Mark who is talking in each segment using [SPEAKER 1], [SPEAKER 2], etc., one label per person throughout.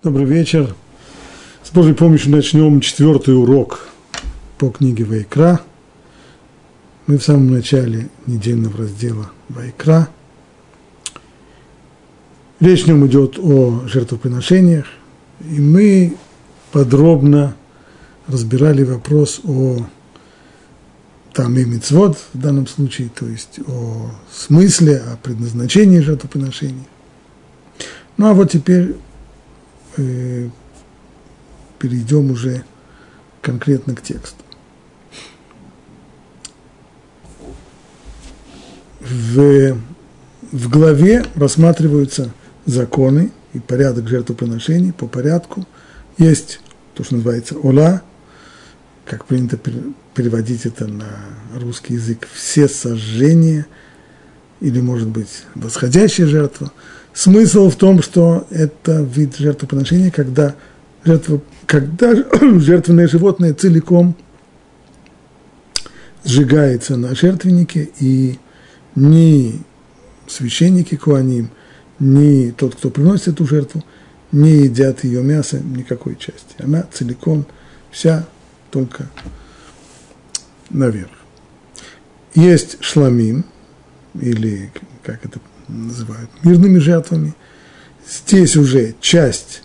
[SPEAKER 1] Добрый вечер. С Божьей помощью начнем четвертый урок по книге Вайкра. Мы в самом начале недельного раздела Вайкра. Речь в нем идет о жертвоприношениях, и мы подробно разбирали вопрос о там и мицвод в данном случае, то есть о смысле, о предназначении жертвоприношений. Ну а вот теперь э, перейдем уже конкретно к тексту. В, в главе рассматриваются законы и порядок жертвоприношений по порядку. Есть то, что называется ола, как принято переводить это на русский язык, все сожжения, или, может быть, восходящая жертва – Смысл в том, что это вид жертвоприношения, когда, жертва, когда жертвенное животное целиком сжигается на жертвеннике, и ни священники Куаним, ни тот, кто приносит эту жертву, не едят ее мясо никакой части. Она целиком, вся только наверх. Есть шламим, или как это называют мирными жертвами. Здесь уже часть,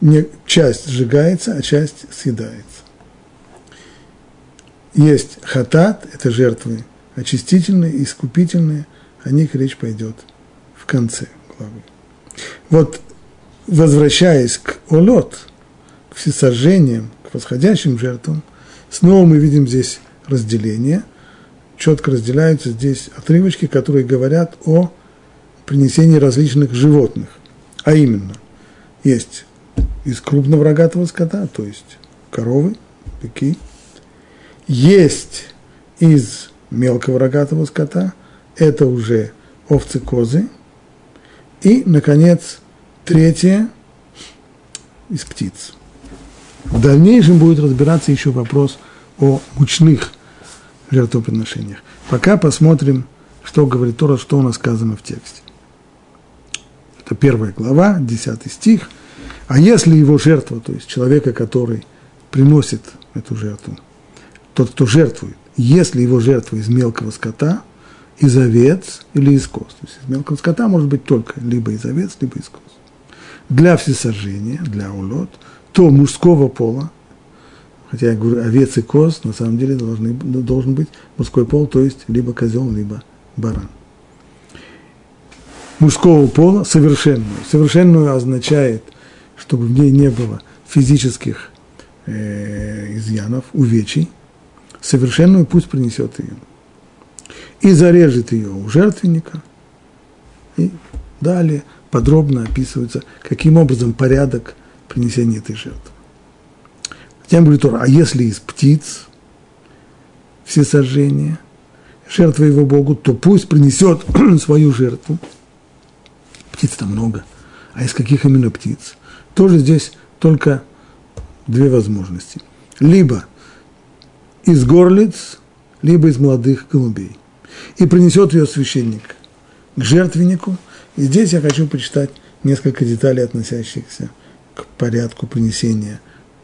[SPEAKER 1] не, часть сжигается, а часть съедается. Есть хатат, это жертвы очистительные, искупительные, о них речь пойдет в конце главы. Вот возвращаясь к олот, к всесожжениям, к восходящим жертвам, снова мы видим здесь разделение. Четко разделяются здесь отрывочки, которые говорят о принесении различных животных. А именно, есть из крупного рогатого скота, то есть коровы, быки. Есть из мелкого рогатого скота, это уже овцы, козы. И, наконец, третье из птиц. В дальнейшем будет разбираться еще вопрос о мучных жертвоприношениях. Пока посмотрим, что говорит Тора, что у нас сказано в тексте. Это первая глава, десятый стих. А если его жертва, то есть человека, который приносит эту жертву, тот, кто жертвует, если его жертва из мелкого скота, из овец или из коз. То есть из мелкого скота может быть только либо из овец, либо из коз. Для всесожжения, для улот, то мужского пола, хотя я говорю овец и коз, на самом деле должны, должен быть мужской пол, то есть либо козел, либо баран мужского пола совершенную. Совершенную означает, чтобы в ней не было физических э, изъянов, увечий. Совершенную пусть принесет ее. И зарежет ее у жертвенника. И далее подробно описывается, каким образом порядок принесения этой жертвы. Затем говорит Тора, а если из птиц все сожжения, жертва его Богу, то пусть принесет свою жертву птиц-то много. А из каких именно птиц? Тоже здесь только две возможности. Либо из горлиц, либо из молодых голубей. И принесет ее священник к жертвеннику. И здесь я хочу почитать несколько деталей, относящихся к порядку принесения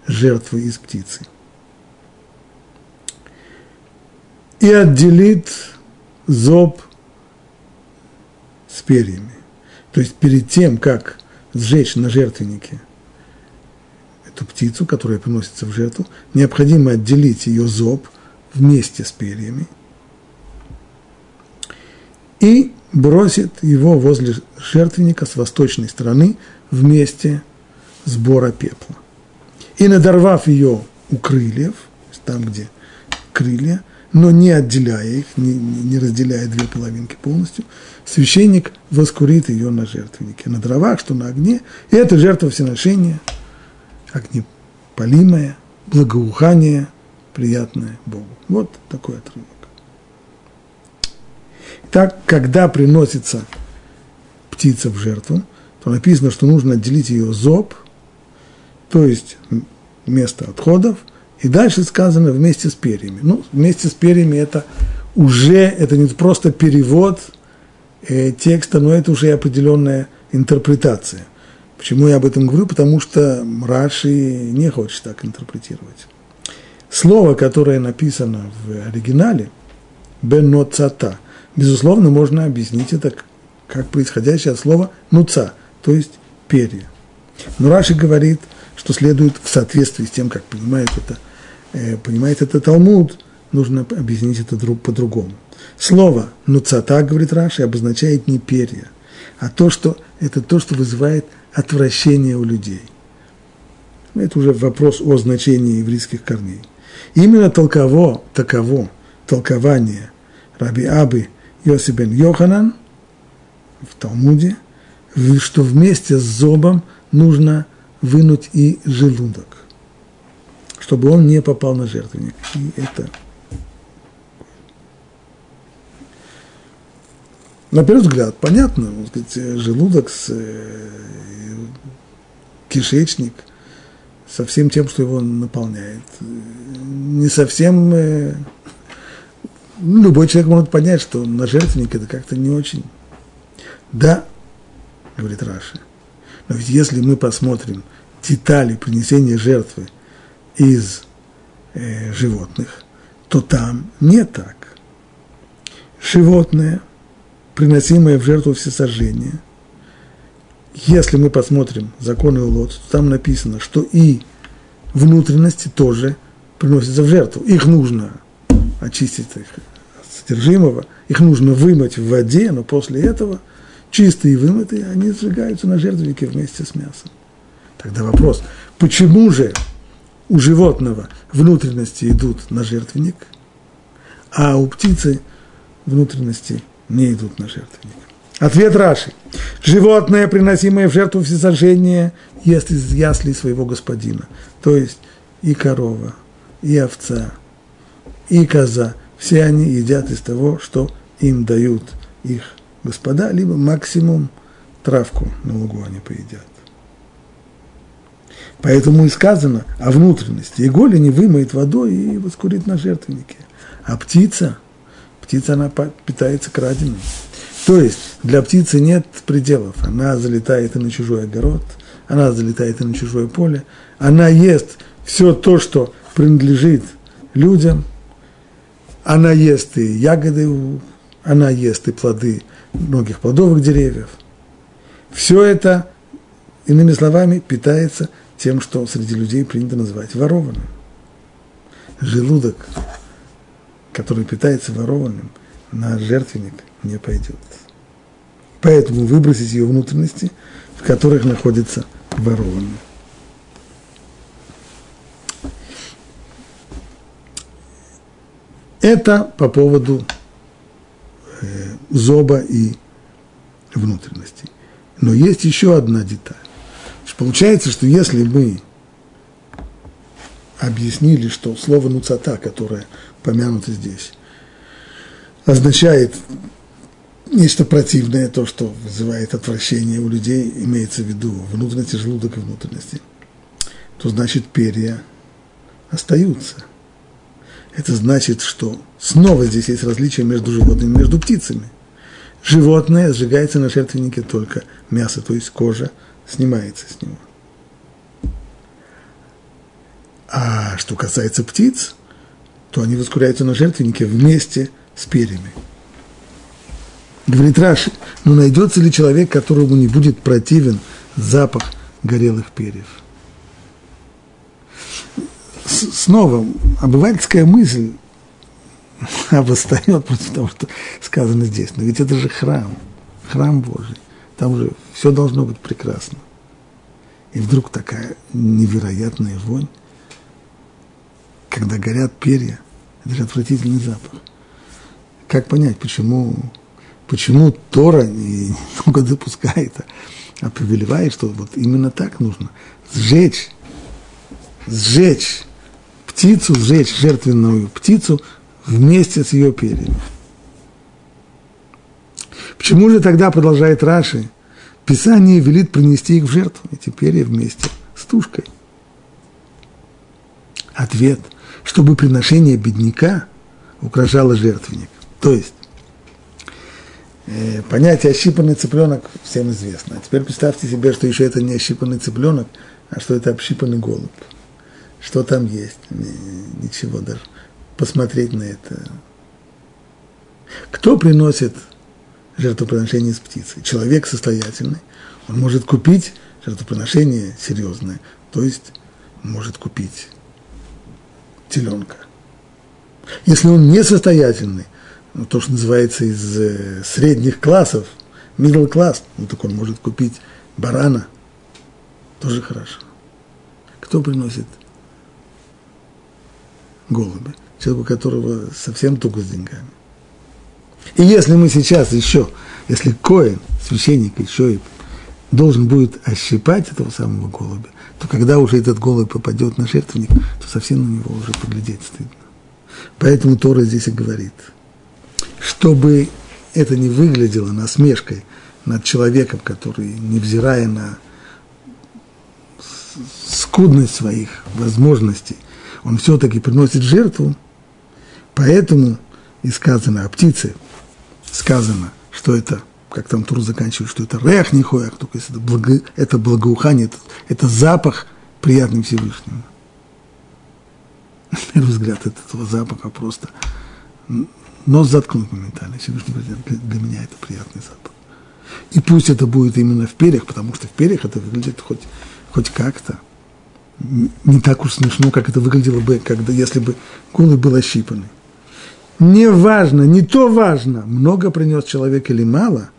[SPEAKER 1] жертвы из птицы. И отделит зоб с перьями. То есть перед тем, как сжечь на жертвеннике эту птицу, которая приносится в жертву, необходимо отделить ее зоб вместе с перьями и бросит его возле жертвенника с восточной стороны вместе сбора пепла. И надорвав ее у крыльев, там, где крылья, но не отделяя их, не, не разделяя две половинки полностью, священник воскурит ее на жертвеннике, на дровах, что на огне. И это жертва всеношения, огнепалимое, благоухание, приятное Богу. Вот такой отрывок. Так, когда приносится птица в жертву, то написано, что нужно отделить ее зоб, то есть место отходов – и дальше сказано вместе с перьями. Ну, вместе с перьями это уже, это не просто перевод э, текста, но это уже определенная интерпретация. Почему я об этом говорю? Потому что Раши не хочет так интерпретировать. Слово, которое написано в оригинале, беноцата, безусловно, можно объяснить это как происходящее от слова нуца, то есть перья. Но Раши говорит, что следует в соответствии с тем, как понимает это, э, понимает это Талмуд, нужно объяснить это друг по-другому. Слово нуцата, говорит Раши, обозначает не перья, а то, что это то, что вызывает отвращение у людей. Это уже вопрос о значении еврейских корней. Именно толково, таково толкование Раби Абы Йоси бен Йоханан в Талмуде, что вместе с зобом нужно вынуть и желудок, чтобы он не попал на жертвенник. И это на первый взгляд, понятно, сказать, желудок, с, э, кишечник со всем тем, что его наполняет. Не совсем... Э, любой человек может понять, что на жертвенник это как-то не очень. Да, говорит Раши, но ведь если мы посмотрим детали принесения жертвы из э, животных, то там не так. Животное – приносимое в жертву всесожжения, если мы посмотрим законы Улот, то там написано, что и внутренности тоже приносятся в жертву. Их нужно очистить их содержимого, их нужно вымыть в воде, но после этого чистые и вымытые, они сжигаются на жертвеннике вместе с мясом. Тогда вопрос, почему же у животного внутренности идут на жертвенник, а у птицы внутренности не идут на жертвенник. Ответ Раши. Животное, приносимое в жертву всесожжения, ест из яслей своего господина. То есть и корова, и овца, и коза. Все они едят из того, что им дают их господа, либо максимум травку на лугу они поедят. Поэтому и сказано о внутренности. И голени вымоет водой и воскурит на жертвеннике. А птица – птица, она питается краденым. То есть для птицы нет пределов. Она залетает и на чужой огород, она залетает и на чужое поле, она ест все то, что принадлежит людям, она ест и ягоды, она ест и плоды многих плодовых деревьев. Все это, иными словами, питается тем, что среди людей принято называть ворованным. Желудок который питается ворованным, на жертвенник не пойдет. Поэтому выбросить ее внутренности, в которых находится ворованное. Это по поводу зоба и внутренности. Но есть еще одна деталь. Получается, что если мы объяснили, что слово нуцата, которое помянуто здесь, означает нечто противное, то, что вызывает отвращение у людей, имеется в виду внутренности, желудок и внутренности, то значит перья остаются. Это значит, что снова здесь есть различие между животными и между птицами. Животное сжигается на жертвеннике только мясо, то есть кожа снимается с него. А что касается птиц, то они воскуряются на жертвеннике вместе с перьями. Говорит Раши, но «Ну, найдется ли человек, которому не будет противен запах горелых перьев? Снова, обывательская мысль обостает против того, что сказано здесь. Но ведь это же храм, храм Божий. Там же все должно быть прекрасно. И вдруг такая невероятная вонь когда горят перья, это же отвратительный запах. Как понять, почему, почему Тора не только допускает, а повелевает, что вот именно так нужно сжечь, сжечь птицу, сжечь жертвенную птицу вместе с ее перьями. Почему же тогда, продолжает Раши, Писание велит принести их в жертву, эти перья вместе с тушкой? Ответ – чтобы приношение бедняка украшало жертвенник. То есть, Э, понятие ощипанный цыпленок всем известно. А теперь представьте себе, что еще это не ощипанный цыпленок, а что это общипанный голубь. Что там есть? Ничего даже. Посмотреть на это. Кто приносит жертвоприношение из птицы? Человек состоятельный. Он может купить жертвоприношение серьезное. То есть может купить теленка. Если он несостоятельный, ну, то, что называется из э, средних классов, middle class, ну, так он может купить барана, тоже хорошо. Кто приносит голуби? Человек, у которого совсем туго с деньгами. И если мы сейчас еще, если Коин, священник, еще и должен будет ощипать этого самого голубя, то когда уже этот голубь попадет на жертвенник, то совсем на него уже поглядеть стыдно. Поэтому Тора здесь и говорит, чтобы это не выглядело насмешкой над человеком, который, невзирая на скудность своих возможностей, он все-таки приносит жертву, поэтому и сказано о птице, сказано, что это как там Тур заканчивает, что это рех не хоях, только это, благо, это благоухание, это, это запах приятный Всевышнему. На первый взгляд от этого запаха просто нос заткнуть моментально. Всевышний говорит, для меня это приятный запах. И пусть это будет именно в перьях, потому что в перьях это выглядит хоть, хоть как-то. Не так уж смешно, как это выглядело бы, когда, если бы голубь был ощипанный. Не важно, не то важно, много принес человек или мало –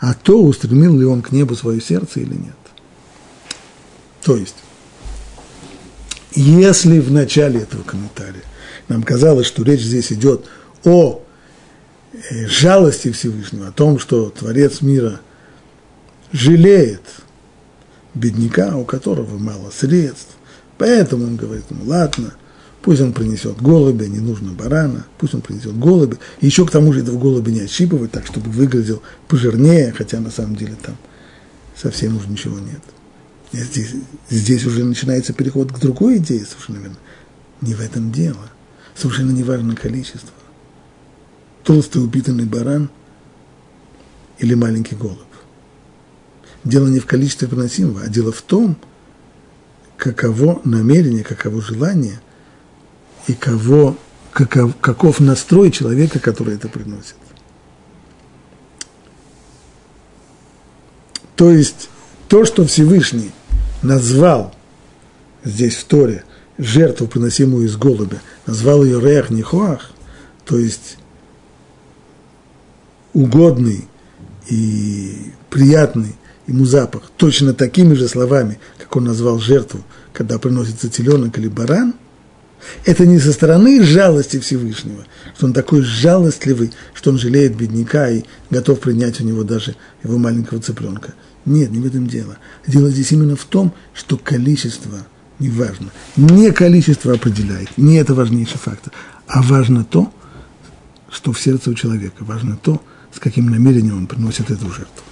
[SPEAKER 1] а то, устремил ли он к небу свое сердце или нет. То есть, если в начале этого комментария нам казалось, что речь здесь идет о э, жалости Всевышнего, о том, что Творец мира жалеет бедняка, у которого мало средств, поэтому он говорит ему, ладно, Пусть он принесет голубя, не нужно барана, пусть он принесет голубя. И еще к тому же этого голубя не отщипывать так, чтобы выглядел пожирнее, хотя на самом деле там совсем уже ничего нет. Здесь, здесь уже начинается переход к другой идее совершенно верно. Не в этом дело. Совершенно не важно количество. Толстый упитанный баран или маленький голубь. Дело не в количестве приносимого, а дело в том, каково намерение, каково желание – и кого, каков, каков настрой человека, который это приносит. То есть то, что Всевышний назвал здесь в Торе жертву, приносимую из голубя, назвал ее Реах Нихоах, то есть угодный и приятный ему запах, точно такими же словами, как он назвал жертву, когда приносится теленок или баран – это не со стороны жалости Всевышнего, что он такой жалостливый, что он жалеет бедняка и готов принять у него даже его маленького цыпленка. Нет, не в этом дело. Дело здесь именно в том, что количество не важно. Не количество определяет, не это важнейший фактор, а важно то, что в сердце у человека, важно то, с каким намерением он приносит эту жертву.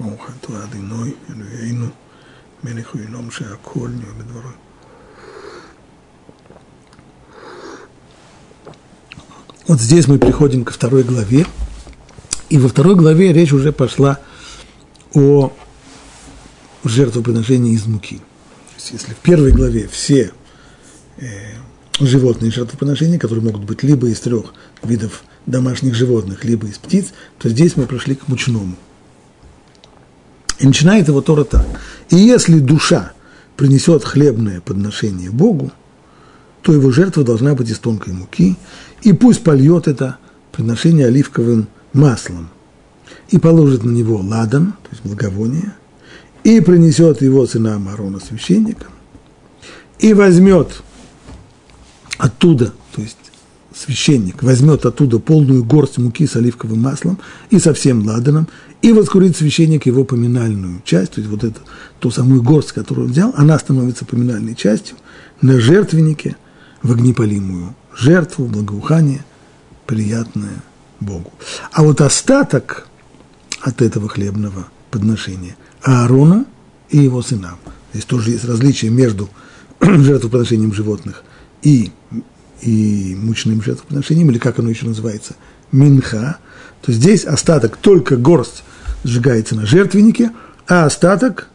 [SPEAKER 1] ברוך אתה אדינוי אלוהינו מלך וינום שהכל נהיה בדברו. Вот здесь мы приходим ко второй главе, и во второй главе речь уже пошла о жертвоприношении из муки. То есть, если в первой главе все э, животные жертвоприношения, которые могут быть либо из трех видов домашних животных, либо из птиц, то здесь мы прошли к мучному – и начинает его Тора так. И если душа принесет хлебное подношение Богу, то его жертва должна быть из тонкой муки, и пусть польет это приношение оливковым маслом, и положит на него ладан, то есть благовоние, и принесет его сына Аарона священникам, и возьмет оттуда, то есть священник возьмет оттуда полную горсть муки с оливковым маслом и со всем ладаном, и воскурит священник его поминальную часть, то есть вот эту, ту самую горсть, которую он взял, она становится поминальной частью на жертвеннике в огнепалимую жертву, благоухание, приятное Богу. А вот остаток от этого хлебного подношения Аарону и его сынам. Здесь тоже есть различие между жертвоприношением животных и и мучным жертвоприношением, или как оно еще называется, минха, то здесь остаток, только горсть сжигается на жертвеннике, а остаток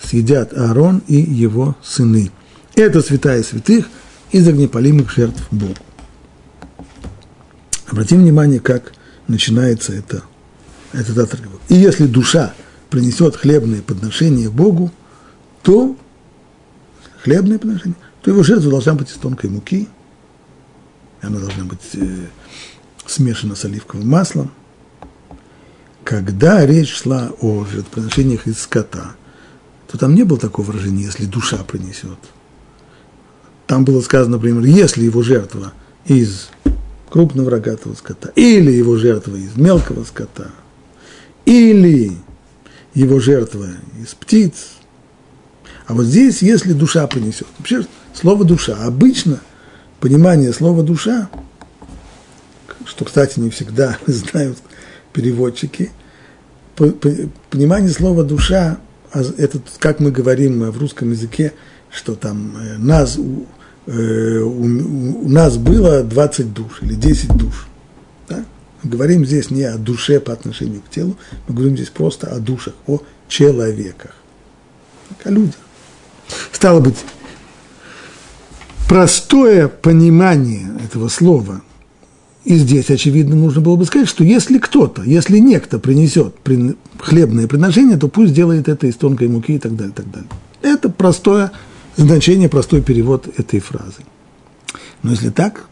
[SPEAKER 1] съедят Аарон и его сыны. Это святая святых из огнепалимых жертв Богу. Обратим внимание, как начинается это, этот отрывок. И если душа принесет хлебные подношения Богу, то хлебные подношения, то его жертва должна быть из тонкой муки, она должна быть э, смешана с оливковым маслом. Когда речь шла о жертвоприношениях из скота, то там не было такого выражения, если душа принесет. Там было сказано, например, если его жертва из крупного рогатого скота, или его жертва из мелкого скота, или его жертва из птиц. А вот здесь, если душа принесет. Вообще, слово душа. Обычно понимание слова душа, что, кстати, не всегда знают переводчики, понимание слова душа, а это как мы говорим в русском языке, что там э, нас Э, у, у нас было 20 душ или 10 душ. Да? Мы говорим здесь не о душе по отношению к телу, мы говорим здесь просто о душах, о человеках, о людях. Стало быть, простое понимание этого слова, и здесь, очевидно, нужно было бы сказать, что если кто-то, если некто принесет хлебное приношение, то пусть делает это из тонкой муки и так далее, так далее. Это простое значение, простой перевод этой фразы. Но если так,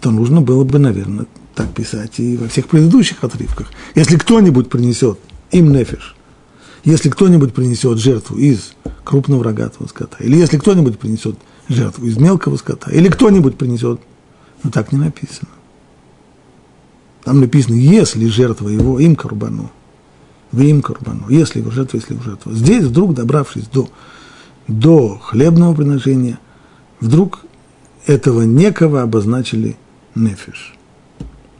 [SPEAKER 1] то нужно было бы, наверное, так писать и во всех предыдущих отрывках. Если кто-нибудь принесет им нефиш, если кто-нибудь принесет жертву из крупного рогатого скота, или если кто-нибудь принесет жертву из мелкого скота, или кто-нибудь принесет, ну так не написано. Там написано, если жертва его им карбану, в им карбану, если его жертва, если его жертва. Здесь вдруг, добравшись до до хлебного приношения, вдруг этого некого обозначили нефиш,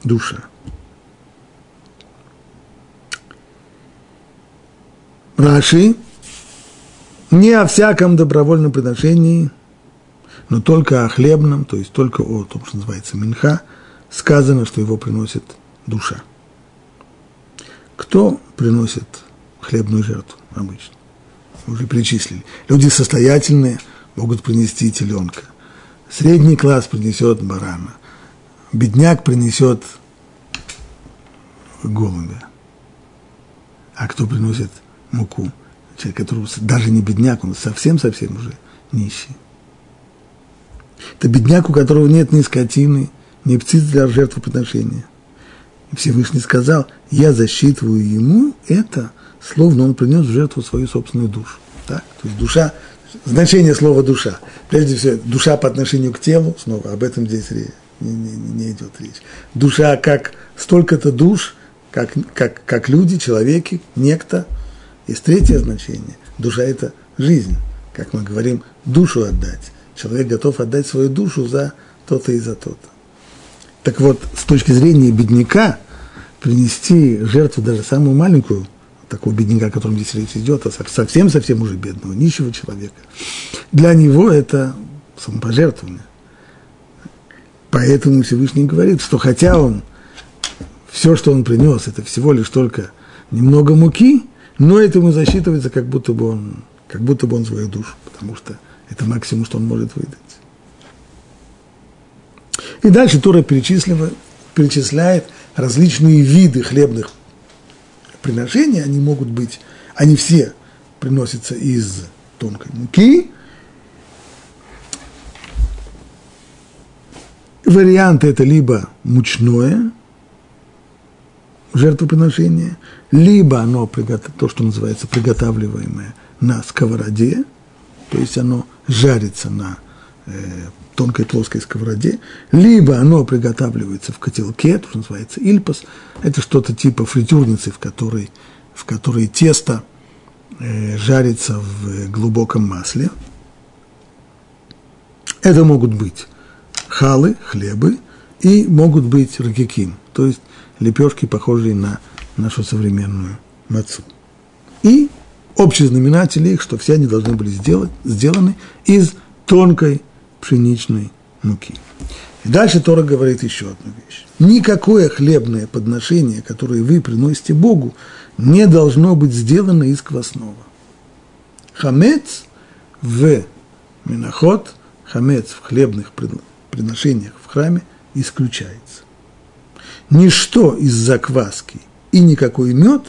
[SPEAKER 1] душа. Раши не о всяком добровольном приношении, но только о хлебном, то есть только о том, что называется минха, сказано, что его приносит душа. Кто приносит хлебную жертву обычно? уже перечислили. Люди состоятельные могут принести теленка. Средний класс принесет барана. Бедняк принесет голубя. А кто приносит муку? Человек, который даже не бедняк, он совсем-совсем уже нищий. Это бедняк, у которого нет ни скотины, ни птиц для жертвоприношения. И Всевышний сказал, я засчитываю ему это словно он принес в жертву свою собственную душу. Так? То есть душа, значение слова душа. Прежде всего, душа по отношению к телу, снова об этом здесь не, не, не идет речь. Душа как столько-то душ, как, как, как люди, человеки, некто. Есть третье значение. Душа – это жизнь. Как мы говорим, душу отдать. Человек готов отдать свою душу за то-то и за то-то. Так вот, с точки зрения бедняка, принести жертву даже самую маленькую – такого бедняка, о котором здесь речь идет, а совсем-совсем уже бедного, нищего человека. Для него это самопожертвование. Поэтому Всевышний говорит, что хотя он, все, что он принес, это всего лишь только немного муки, но это ему засчитывается, как будто бы он, как будто бы он свою душу, потому что это максимум, что он может выдать. И дальше Тора перечисляет, различные виды хлебных приношения, они могут быть, они все приносятся из тонкой муки. Варианты это либо мучное жертвоприношение, либо оно, то, что называется приготавливаемое на сковороде, то есть оно жарится на э, тонкой плоской сковороде, либо оно приготавливается в котелке, то, что называется ильпас, это что-то типа фритюрницы, в которой, в которой тесто э, жарится в глубоком масле. Это могут быть халы, хлебы, и могут быть ракиким, то есть лепешки, похожие на нашу современную мацу. И общий знаменатель их, что все они должны были сделать, сделаны из тонкой пшеничной муки. И дальше Тора говорит еще одну вещь. Никакое хлебное подношение, которое вы приносите Богу, не должно быть сделано из квасного. Хамец в миноход, хамец в хлебных приношениях в храме исключается. Ничто из закваски и никакой мед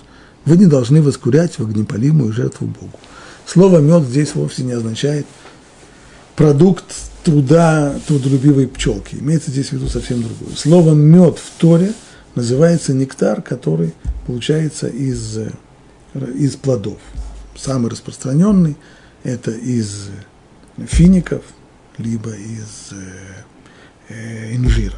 [SPEAKER 1] вы не должны воскурять в огнепалимую жертву Богу. Слово мед здесь вовсе не означает продукт труда трудолюбивой пчелки. Имеется здесь в виду совсем другое. Слово мед в Торе называется нектар, который получается из, из плодов. Самый распространенный – это из фиников, либо из э, э, инжира.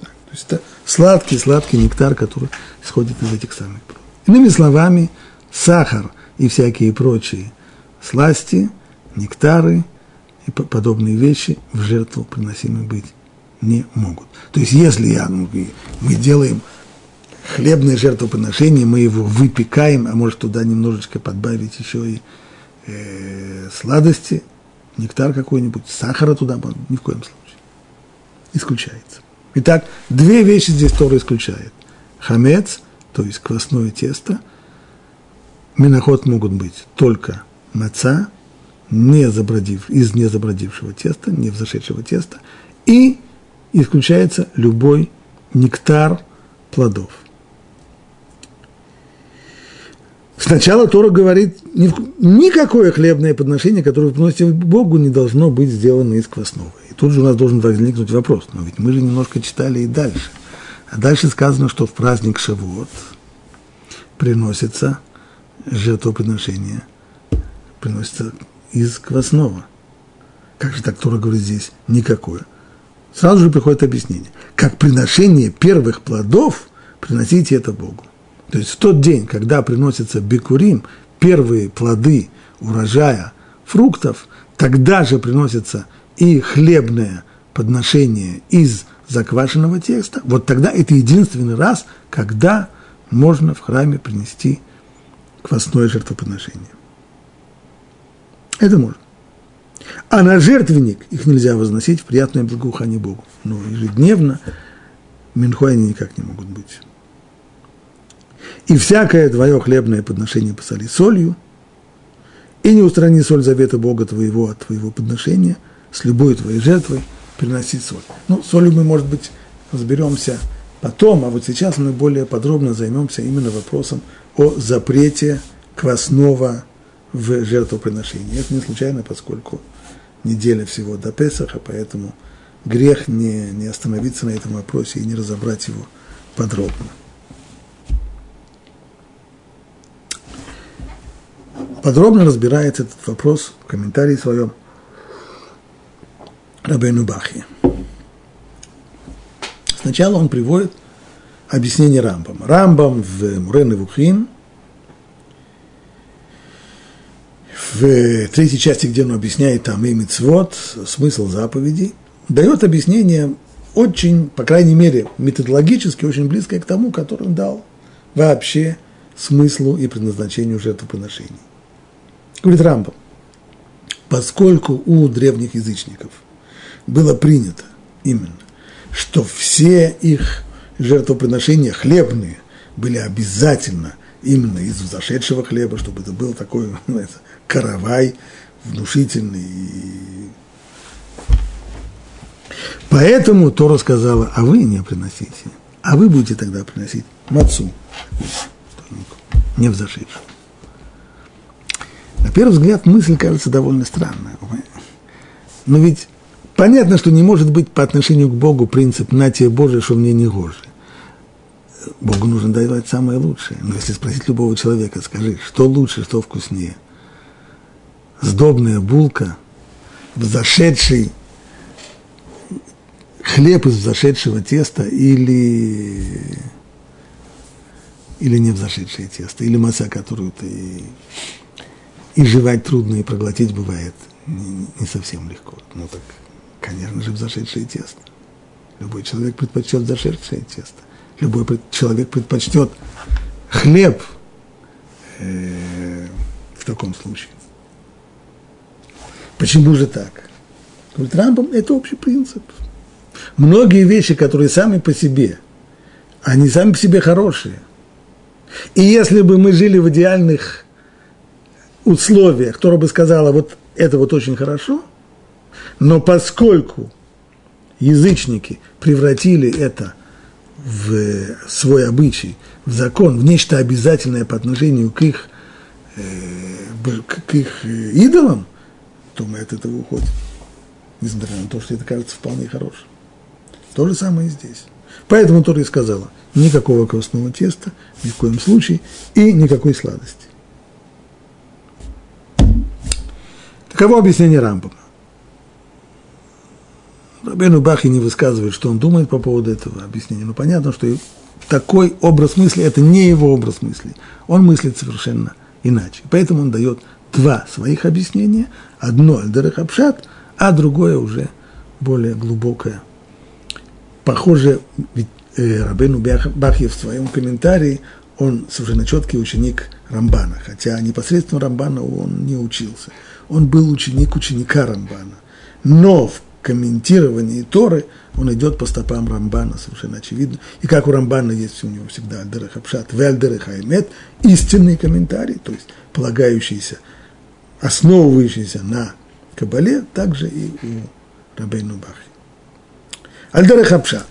[SPEAKER 1] То есть это сладкий-сладкий нектар, который исходит из этих самых. Иными словами, сахар и всякие прочие сласти, нектары и подобные вещи в жертву приносимы быть не могут. То есть, если я, ну, мы делаем хлебное жертвоприношение, мы его выпекаем, а может туда немножечко подбавить еще и э, сладости, нектар какой-нибудь, сахара туда, ни в коем случае. Исключается. Итак, две вещи здесь Тора исключает. Хамец, то есть квасное тесто, миноход могут быть только маца, не забродив, из незабродившего теста, не взошедшего теста, и исключается любой нектар плодов. Сначала Тора говорит, никакое хлебное подношение, которое вы приносите Богу, не должно быть сделано из квасного. И тут же у нас должен возникнуть вопрос, но ведь мы же немножко читали и дальше. А дальше сказано, что в праздник Шавуот приносится жертвоприношение, приносится из квасного. Как же так Тора говорит здесь? Никакое. Сразу же приходит объяснение. Как приношение первых плодов, приносите это Богу. То есть в тот день, когда приносится бикурим, первые плоды урожая фруктов, тогда же приносится и хлебное подношение из заквашенного теста. Вот тогда это единственный раз, когда можно в храме принести квасное жертвоприношение. Это можно. А на жертвенник их нельзя возносить в приятное благоухание Богу. Но ежедневно минхой они никак не могут быть. И всякое твое хлебное подношение посоли солью, и не устрани соль завета Бога твоего от твоего подношения, с любой твоей жертвой приносить соль. Ну, солью мы, может быть, разберемся потом, а вот сейчас мы более подробно займемся именно вопросом о запрете квасного в жертвоприношении. Это не случайно, поскольку неделя всего до Песаха, поэтому грех не, не остановиться на этом вопросе и не разобрать его подробно. подробно разбирает этот вопрос в комментарии своем Рабейну Бахи. Сначала он приводит объяснение Рамбам. Рамбам в Мурен и Вухин, в третьей части, где он объясняет там и мицвод, смысл заповедей, дает объяснение очень, по крайней мере, методологически очень близкое к тому, который он дал вообще смыслу и предназначению жертвоприношений. Говорит Рамбам, поскольку у древних язычников было принято именно, что все их жертвоприношения хлебные были обязательно именно из взошедшего хлеба, чтобы это был такой знаете, каравай внушительный. Поэтому Тора сказала, а вы не приносите, а вы будете тогда приносить мацу, не взошедшего. На первый взгляд мысль кажется довольно странной. Но ведь понятно, что не может быть по отношению к Богу принцип «на тебе Божие, что мне не гоже». Богу нужно давать самое лучшее. Но если спросить любого человека, скажи, что лучше, что вкуснее? Сдобная булка, взошедший хлеб из взошедшего теста или, или не взошедшее тесто, или масса, которую ты и жевать трудно, и проглотить бывает не, не совсем легко. Ну так, конечно же, взошедшее тесто. Любой человек предпочтет зашедшее тесто. Любой человек предпочтет хлеб э, в таком случае. Почему же так? Говорит, Рамбам – это общий принцип. Многие вещи, которые сами по себе, они сами по себе хорошие. И если бы мы жили в идеальных условиях, Тора бы сказала, вот это вот очень хорошо, но поскольку язычники превратили это в свой обычай, в закон, в нечто обязательное по отношению к их, э, к их идолам, то мы от этого уходим. Несмотря на то, что это кажется вполне хорошим. То же самое и здесь. Поэтому Тора и сказала, никакого квасного теста, ни в коем случае, и никакой сладости. Таково объяснение Рамбама. Рабену Бахи не высказывает, что он думает по поводу этого объяснения. Но понятно, что такой образ мысли – это не его образ мысли. Он мыслит совершенно иначе. Поэтому он дает два своих объяснения. Одно – Альдерах Апшат, а другое уже более глубокое. Похоже, ведь э, Бахи в своем комментарии, он совершенно четкий ученик Рамбана, хотя непосредственно Рамбана он не учился. Он был ученик ученика Рамбана. Но в комментировании Торы он идет по стопам Рамбана, совершенно очевидно. И как у Рамбана есть у него всегда Альдерах Апшат, Вельдерах Аймет, истинный комментарий, то есть полагающийся, основывающийся на Кабале, также и у Рабейну Бахи. Альдерах Апшат.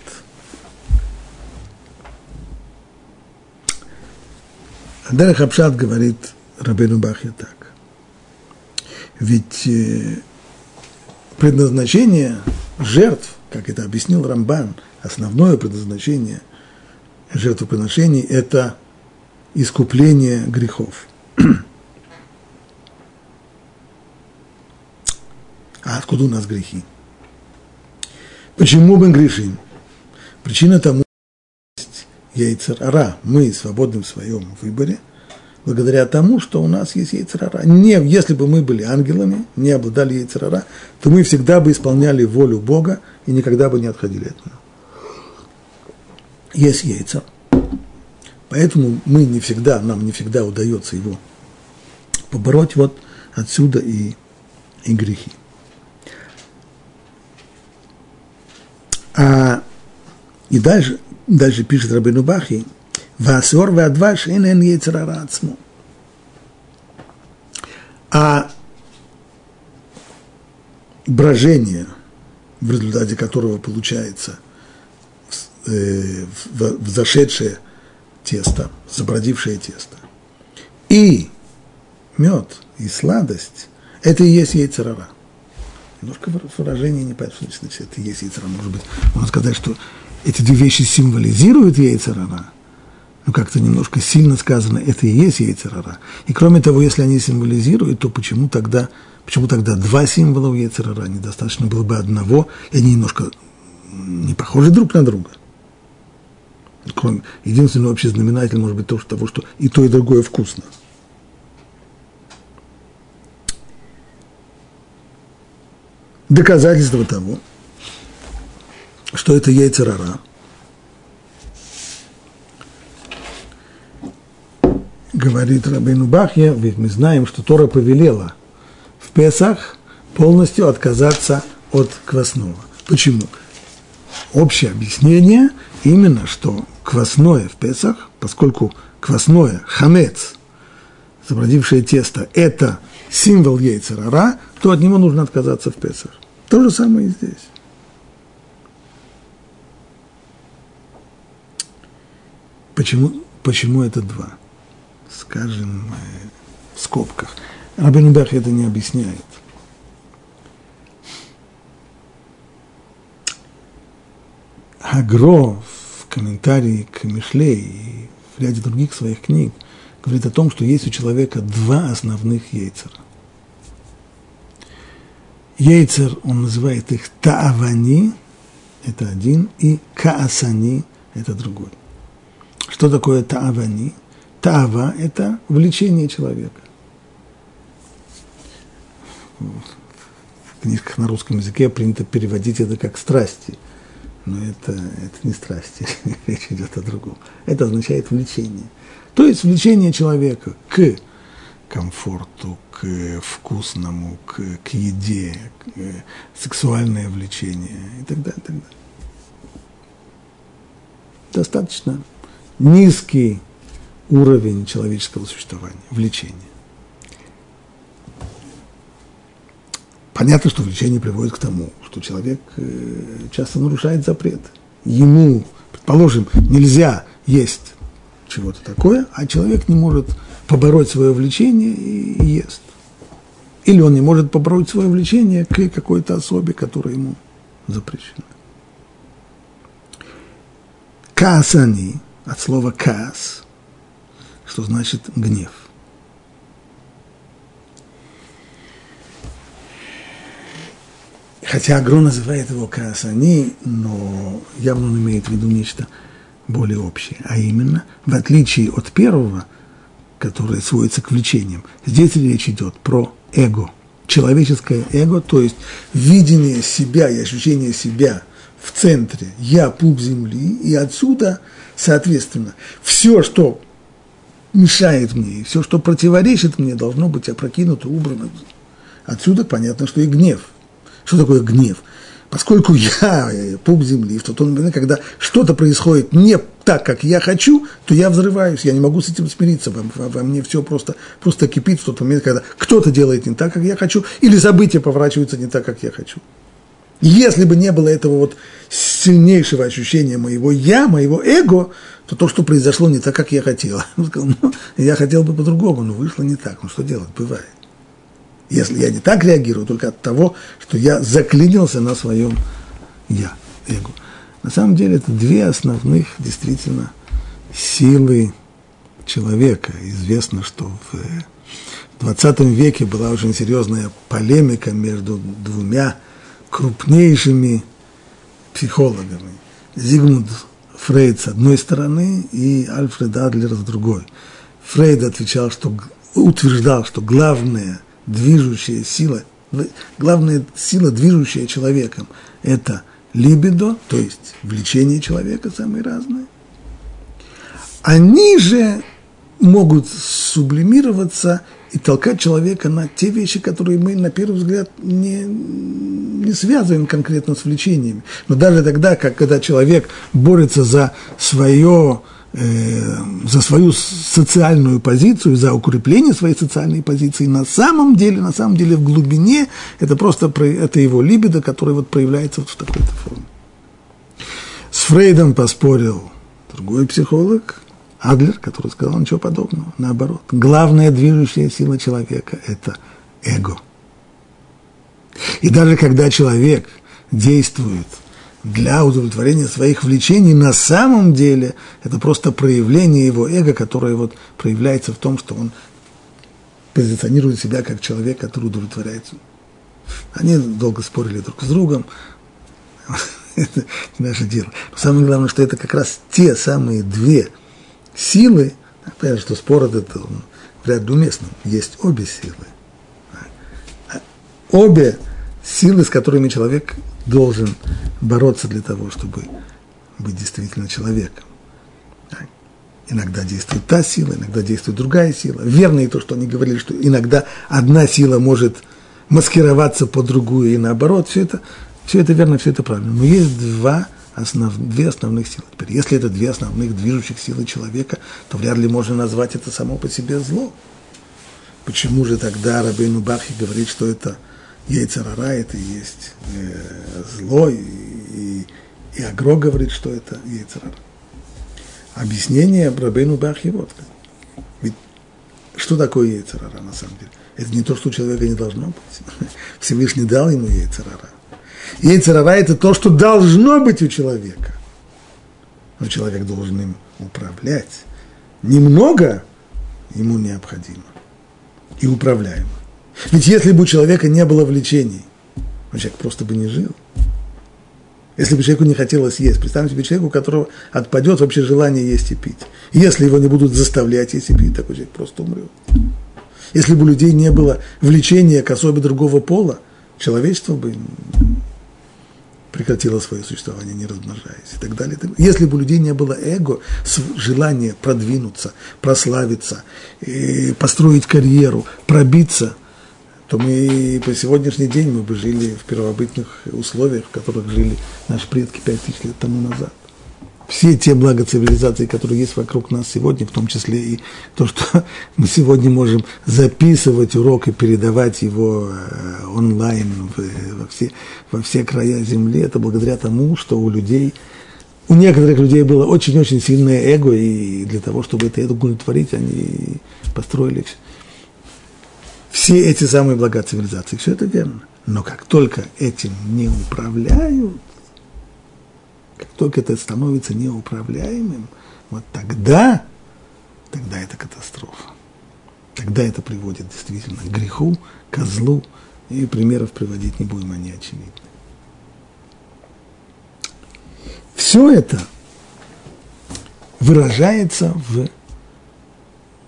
[SPEAKER 1] Альдерах Апшат говорит Рабейну Бахи так. Ведь э, предназначение жертв, как это объяснил Рамбан, основное предназначение жертвоприношений – это искупление грехов. А откуда у нас грехи? Почему мы грешим? Причина тому есть яйцерара. Мы свободны в своем выборе – благодаря тому, что у нас есть яйцерара. Не, если бы мы были ангелами, не обладали яйцерара, то мы всегда бы исполняли волю Бога и никогда бы не отходили от него. Есть яйца. Поэтому мы не всегда, нам не всегда удается его побороть. Вот отсюда и, и грехи. А, и дальше, дальше пишет Рабину Бахи, Васор вадваш инен яйцерарацму. А брожение, в результате которого получается э, взошедшее тесто, забродившее тесто, и мед, и сладость, это и есть яйцерара. Немножко выражение непонятно, что значит, это и есть яйцерара. Может быть, можно сказать, что эти две вещи символизируют яйцерара – ну, как-то немножко сильно сказано, это и есть яйцерара. И кроме того, если они символизируют, то почему тогда, почему тогда два символа у яйцерара? Недостаточно было бы одного, и они немножко не похожи друг на друга. Кроме, единственный общий знаменатель может быть то, что, того, что и то, и другое вкусно. Доказательство того, что это яйцерара – говорит Рабину Бахья, ведь мы знаем, что Тора повелела в Песах полностью отказаться от квасного. Почему? Общее объяснение именно, что квасное в Песах, поскольку квасное, хамец, забродившее тесто, это символ яйцерара, то от него нужно отказаться в Песах. То же самое и здесь. Почему, почему это два? Скажем, э, в скобках. Рабин Бах это не объясняет. Агро в комментарии к Мишле и в ряде других своих книг говорит о том, что есть у человека два основных яйцера. Яйцер, он называет их таавани, это один, и каасани, это другой. Что такое таавани? Тава – это влечение человека. В книжках на русском языке принято переводить это как страсти. Но это, это не страсти, речь идет о другом. Это означает влечение. То есть влечение человека к комфорту, к вкусному, к, к еде, к, сексуальное влечение и так далее, и так далее. достаточно низкий уровень человеческого существования, влечения. Понятно, что влечение приводит к тому, что человек э, часто нарушает запрет. Ему, предположим, нельзя есть чего-то такое, а человек не может побороть свое влечение и ест. Или он не может побороть свое влечение к какой-то особе, которая ему запрещена. Каасани, от слова каас, что значит гнев. Хотя Агро называет его каасани, но явно он имеет в виду нечто более общее. А именно, в отличие от первого, которое сводится к влечениям, здесь речь идет про эго, человеческое эго, то есть видение себя и ощущение себя в центре, я пуп земли, и отсюда, соответственно, все, что мешает мне, все, что противоречит мне, должно быть опрокинуто, убрано. Отсюда понятно, что и гнев. Что такое гнев? Поскольку я э, пуп земли, в тот момент, когда что-то происходит не так, как я хочу, то я взрываюсь, я не могу с этим смириться, во, во, во мне все просто, просто кипит в тот момент, когда кто-то делает не так, как я хочу, или события поворачиваются не так, как я хочу. Если бы не было этого вот сильнейшего ощущения моего «я», моего эго, то то, что произошло не так, как я хотел. Ну, я хотел бы по-другому, но вышло не так. Ну, что делать? Бывает если я не так реагирую, только от того, что я заклинился на своем я, эго. На самом деле это две основных действительно силы человека. Известно, что в 20 веке была очень серьезная полемика между двумя крупнейшими психологами. Зигмунд Фрейд с одной стороны и Альфред Адлер с другой. Фрейд отвечал, что утверждал, что главное – движущая сила, главная сила, движущая человеком, это либидо, то есть влечение человека самые разные. Они же могут сублимироваться и толкать человека на те вещи, которые мы, на первый взгляд, не, не связываем конкретно с влечениями. Но даже тогда, как, когда человек борется за свое Э, за свою социальную позицию, за укрепление своей социальной позиции, на самом деле, на самом деле в глубине это просто это его либидо, которое вот проявляется вот в такой-то форме. С Фрейдом поспорил другой психолог, Адлер, который сказал ничего подобного, наоборот. Главная движущая сила человека – это эго. И даже когда человек действует – для удовлетворения своих влечений, на самом деле это просто проявление его эго, которое вот проявляется в том, что он позиционирует себя как человек, который удовлетворяется. Они долго спорили друг с другом, это наше дело. Но самое главное, что это как раз те самые две силы, понятно, что спор этот вряд ли уместно, есть обе силы. Обе силы, с которыми человек должен бороться для того, чтобы быть действительно человеком. Иногда действует та сила, иногда действует другая сила. Верно и то, что они говорили, что иногда одна сила может маскироваться под другую и наоборот. Все это, все это верно, все это правильно. Но есть два основ, две основных силы. Теперь, если это две основных движущих силы человека, то вряд ли можно назвать это само по себе зло. Почему же тогда Рабейну Бахи говорит, что это – Яйцерара это и есть э, зло, и, и, и Агро говорит, что это Яйцерара. Объяснение Рабейну Бахи вот. Ведь что такое Яйцерара на самом деле? Это не то, что у человека не должно быть. Всевышний дал ему Яйцерара. Яйцерара – это то, что должно быть у человека. Но человек должен им управлять. Немного ему необходимо и управляемо. Ведь если бы у человека не было влечений, человек просто бы не жил. Если бы человеку не хотелось есть, представьте себе человека, у которого отпадет вообще желание есть и пить. Если его не будут заставлять есть и пить, такой человек просто умрет. Если бы у людей не было влечения к особе другого пола, человечество бы прекратило свое существование, не размножаясь и так далее. Если бы у людей не было эго, желания продвинуться, прославиться, построить карьеру, пробиться – то мы по сегодняшний день мы бы жили в первобытных условиях, в которых жили наши предки пять тысяч лет тому назад. Все те блага цивилизации, которые есть вокруг нас сегодня, в том числе и то, что мы сегодня можем записывать урок и передавать его э, онлайн во все, во все края земли, это благодаря тому, что у людей, у некоторых людей было очень-очень сильное эго, и для того, чтобы это эго удовлетворить, они построили все эти самые блага цивилизации. Все это верно. Но как только этим не управляют, как только это становится неуправляемым, вот тогда, тогда это катастрофа. Тогда это приводит действительно к греху, козлу, и примеров приводить не будем, они очевидны. Все это выражается в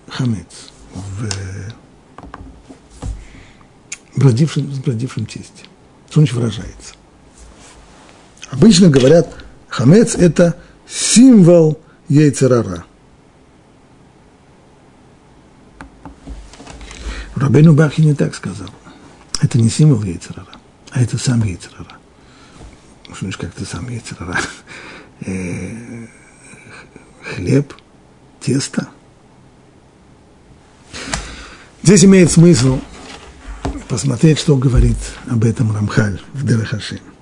[SPEAKER 1] хамец, в бродившем, бродившем тесте. Что выражается? Обычно говорят, Хамец – это символ яйцерара. Рабейну Бахи не так сказал. Это не символ яйцерара, а это сам яйцерара. Значит, как ты сам яйцерара? Э, хлеб, тесто. Здесь имеет смысл посмотреть, что говорит об этом Рамхаль в Дерахашим.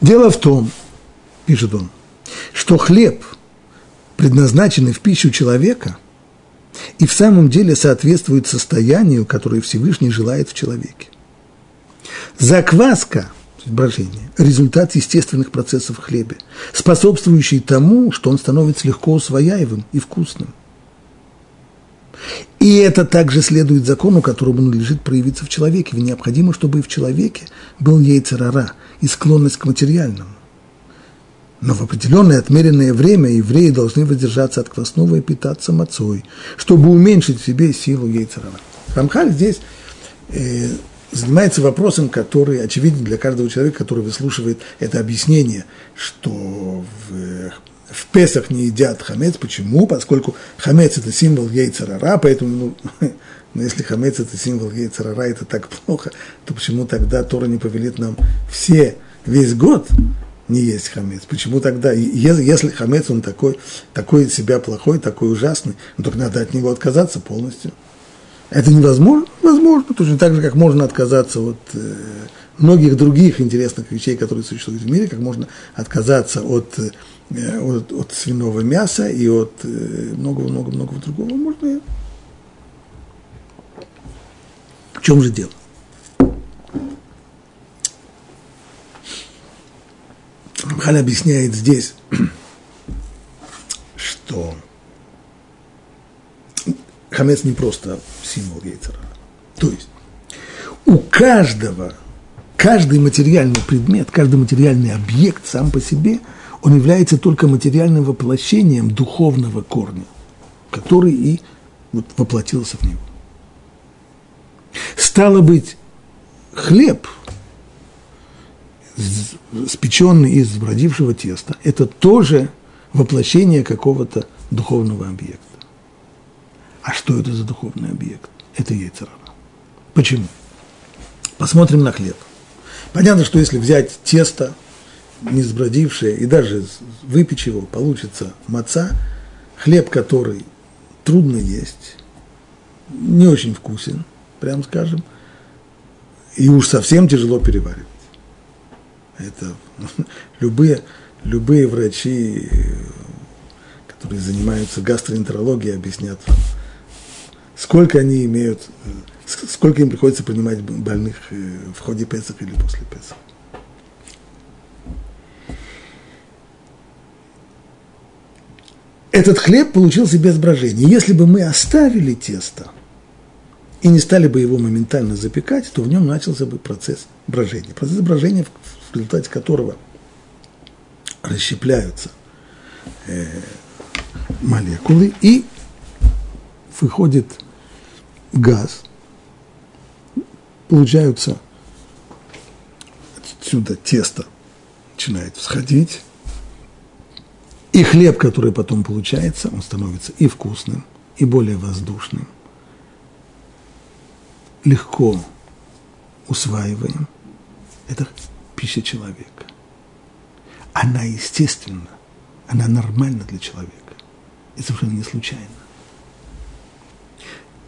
[SPEAKER 1] Дело в том, пишет он, что хлеб, предназначенный в пищу человека, и в самом деле соответствует состоянию, которое Всевышний желает в человеке. Закваска, брожение, результат естественных процессов в хлебе, способствующий тому, что он становится легко усвояемым и вкусным. И это также следует закону, которому надлежит проявиться в человеке. Ведь необходимо, чтобы и в человеке был яйцерара и склонность к материальному. Но в определенное отмеренное время евреи должны воздержаться от квасного и питаться мацой, чтобы уменьшить в себе силу яйцерара. Рамхаль здесь э, занимается вопросом, который очевиден для каждого человека, который выслушивает это объяснение, что в в Песах не едят хамец. Почему? Поскольку хамец – это символ яйцерара, поэтому, ну, но если хамец – это символ яйцерара, это так плохо, то почему тогда Тора не повелит нам все, весь год не есть хамец? Почему тогда, если хамец, он такой, такой себя плохой, такой ужасный, ну, только надо от него отказаться полностью. Это невозможно? Возможно, точно так же, как можно отказаться от э, многих других интересных вещей, которые существуют в мире, как можно отказаться от э, Э, от, от свиного мяса и от э, многого-много-много другого можно. В чем же дело? Халь объясняет здесь, что хамец не просто символ яйцера. То есть у каждого, каждый материальный предмет, каждый материальный объект сам по себе – он является только материальным воплощением духовного корня, который и вот воплотился в него. Стало быть, хлеб, спеченный из бродившего теста, это тоже воплощение какого-то духовного объекта. А что это за духовный объект? Это яйцерара. Почему? Посмотрим на хлеб. Понятно, что если взять тесто – не сбродившее, и даже выпечь его, получится маца, хлеб, который трудно есть, не очень вкусен, прям скажем, и уж совсем тяжело переваривать. Это любые, любые врачи, которые занимаются гастроэнтерологией, объяснят вам, сколько они имеют, сколько им приходится принимать больных э, в ходе Песах или после Песах. этот хлеб получился без брожения. Если бы мы оставили тесто и не стали бы его моментально запекать, то в нем начался бы процесс брожения. Процесс брожения, в результате которого расщепляются э, молекулы и выходит газ, получаются отсюда тесто начинает всходить, и хлеб, который потом получается, он становится и вкусным, и более воздушным. Легко усваиваем, это пища человека. Она естественна, она нормальна для человека. И совершенно не случайно.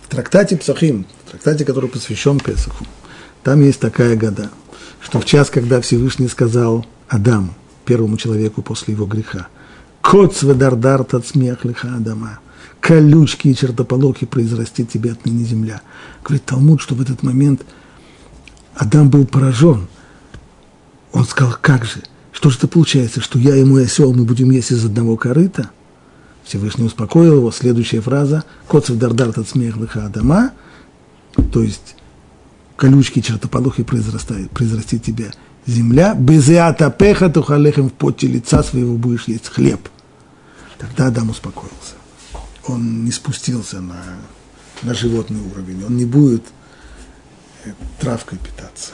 [SPEAKER 1] В трактате Псахим, в трактате, который посвящен Песаху, там есть такая года, что в час, когда Всевышний сказал Адаму, первому человеку после его греха, «Кот сведардар тат смех лиха Адама», колючки и чертополохи произрастит тебе отныне земля. Говорит Талмуд, что в этот момент Адам был поражен. Он сказал, как же, что же это получается, что я и осел, мы будем есть из одного корыта? Всевышний успокоил его. Следующая фраза «Коцев дардар от смех лыха Адама», то есть колючки чертополохи произрастает, произрастит тебя земля, безеата пеха тухалехем в поте лица своего будешь есть хлеб. Тогда Адам успокоился. Он не спустился на, на животный уровень, он не будет э, травкой питаться.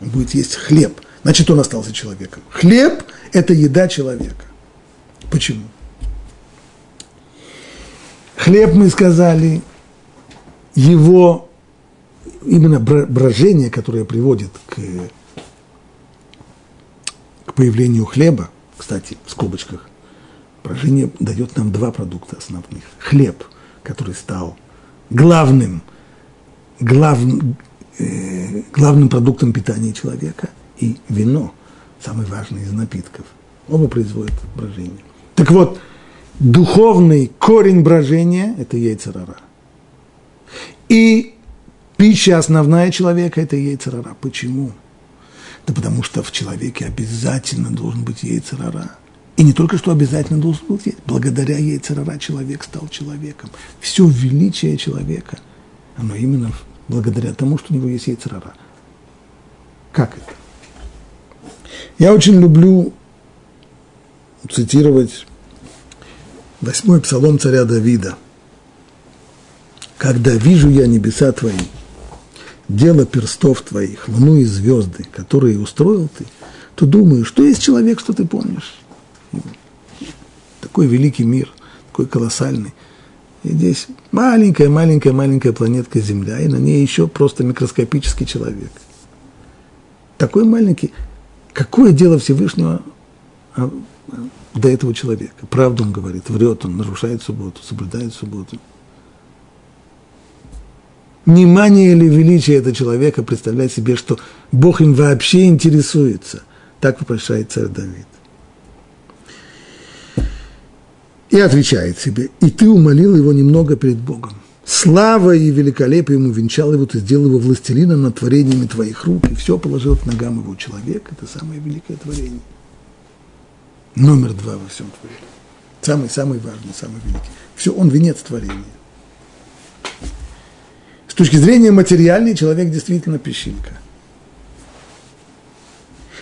[SPEAKER 1] Он будет есть хлеб. Значит, он остался человеком. Хлеб – это еда человека. Почему? Хлеб, мы сказали, его именно брожение, которое приводит к, к появлению хлеба, кстати, в скобочках, брожение дает нам два продукта основных. Хлеб, который стал главным, глав, э, главным продуктом питания человека, и вино, самый важный из напитков. Оба производят брожение. Так вот, духовный корень брожения – это яйцерара. И пища основная человека – это яйцерара. Почему? Да потому что в человеке обязательно должен быть яйцерара. И не только что обязательно должен быть есть. Благодаря яйцерара человек стал человеком. Все величие человека, оно именно благодаря тому, что у него есть яйцерара. Как это? Я очень люблю цитировать восьмой псалом царя Давида. «Когда вижу я небеса твои, дело перстов твоих, луну и звезды, которые устроил ты, то думаю, что есть человек, что ты помнишь. Такой великий мир, такой колоссальный. И здесь маленькая-маленькая-маленькая планетка Земля, и на ней еще просто микроскопический человек. Такой маленький. Какое дело Всевышнего а, до этого человека? Правду он говорит, врет, он нарушает субботу, соблюдает субботу. Внимание или величие этого человека представляет себе, что Бог им вообще интересуется. Так вопрошает царь Давид. И отвечает себе, и ты умолил его немного перед Богом. Слава и великолепие ему венчал его, ты сделал его властелином над творениями твоих рук, и все положил к ногам его человек. Это самое великое творение. Номер два во всем творении. Самый-самый важный, самый великий. Все, он венец творения. С точки зрения материальной, человек действительно песчинка.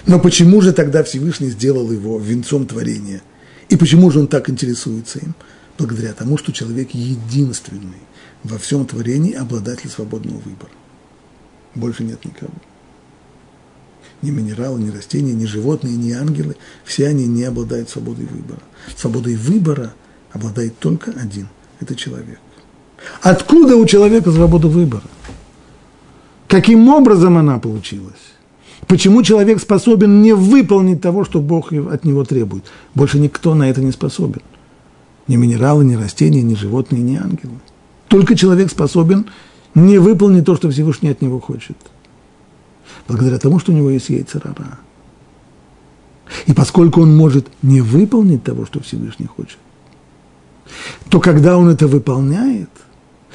[SPEAKER 1] Но почему же тогда Всевышний сделал его венцом творения? И почему же он так интересуется им? Благодаря тому, что человек единственный во всем творении обладатель свободного выбора. Больше нет никого. Ни минералы, ни растения, ни животные, ни ангелы, все они не обладают свободой выбора. Свободой выбора обладает только один – это человек. Откуда у человека свобода выбора? Каким образом она получилась? Почему человек способен не выполнить того, что Бог от него требует? Больше никто на это не способен. Ни минералы, ни растения, ни животные, ни ангелы. Только человек способен не выполнить то, что Всевышний от него хочет. Благодаря тому, что у него есть яйцерара. И поскольку он может не выполнить того, что Всевышний хочет, то когда он это выполняет,